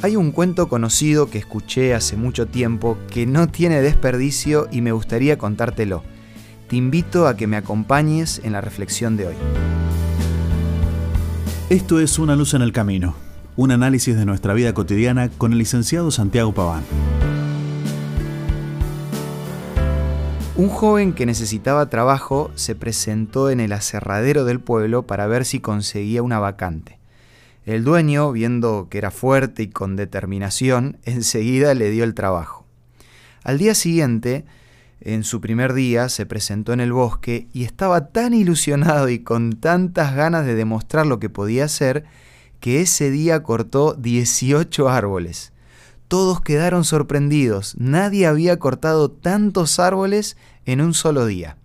Hay un cuento conocido que escuché hace mucho tiempo que no tiene desperdicio y me gustaría contártelo. Te invito a que me acompañes en la reflexión de hoy. Esto es Una luz en el camino, un análisis de nuestra vida cotidiana con el licenciado Santiago Paván. Un joven que necesitaba trabajo se presentó en el aserradero del pueblo para ver si conseguía una vacante. El dueño, viendo que era fuerte y con determinación, enseguida le dio el trabajo. Al día siguiente, en su primer día, se presentó en el bosque y estaba tan ilusionado y con tantas ganas de demostrar lo que podía hacer, que ese día cortó 18 árboles. Todos quedaron sorprendidos, nadie había cortado tantos árboles en un solo día.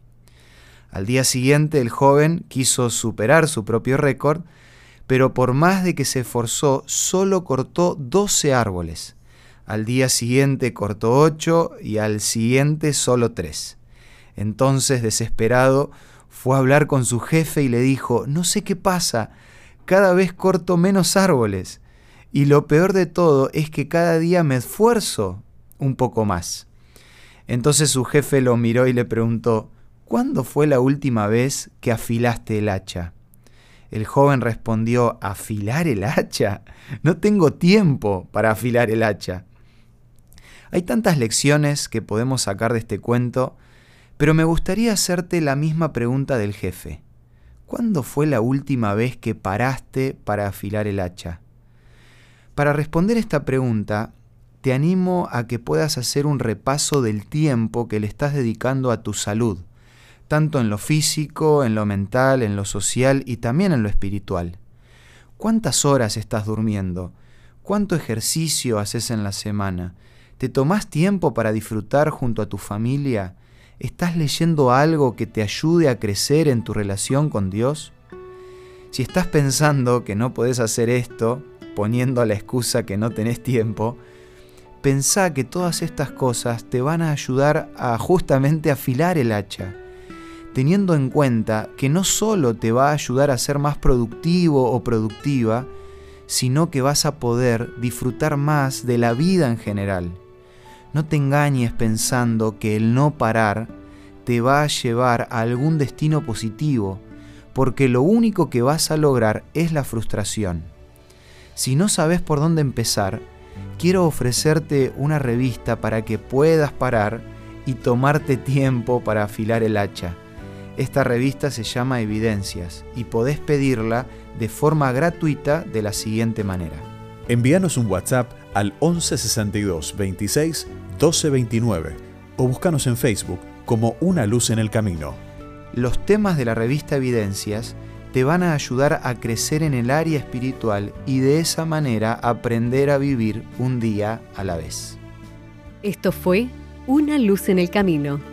Al día siguiente el joven quiso superar su propio récord, pero por más de que se esforzó, solo cortó 12 árboles. Al día siguiente cortó 8 y al siguiente solo 3. Entonces, desesperado, fue a hablar con su jefe y le dijo, no sé qué pasa, cada vez corto menos árboles. Y lo peor de todo es que cada día me esfuerzo un poco más. Entonces su jefe lo miró y le preguntó, ¿cuándo fue la última vez que afilaste el hacha? El joven respondió, ¿afilar el hacha? No tengo tiempo para afilar el hacha. Hay tantas lecciones que podemos sacar de este cuento, pero me gustaría hacerte la misma pregunta del jefe. ¿Cuándo fue la última vez que paraste para afilar el hacha? Para responder esta pregunta, te animo a que puedas hacer un repaso del tiempo que le estás dedicando a tu salud tanto en lo físico, en lo mental, en lo social y también en lo espiritual. ¿Cuántas horas estás durmiendo? ¿Cuánto ejercicio haces en la semana? ¿Te tomás tiempo para disfrutar junto a tu familia? ¿Estás leyendo algo que te ayude a crecer en tu relación con Dios? Si estás pensando que no podés hacer esto, poniendo la excusa que no tenés tiempo, pensá que todas estas cosas te van a ayudar a justamente afilar el hacha teniendo en cuenta que no solo te va a ayudar a ser más productivo o productiva, sino que vas a poder disfrutar más de la vida en general. No te engañes pensando que el no parar te va a llevar a algún destino positivo, porque lo único que vas a lograr es la frustración. Si no sabes por dónde empezar, quiero ofrecerte una revista para que puedas parar y tomarte tiempo para afilar el hacha esta revista se llama Evidencias y podés pedirla de forma gratuita de la siguiente manera. Envíanos un WhatsApp al 1162 26 1229 o búscanos en Facebook como Una Luz en el Camino. Los temas de la revista Evidencias te van a ayudar a crecer en el área espiritual y de esa manera aprender a vivir un día a la vez. Esto fue Una Luz en el Camino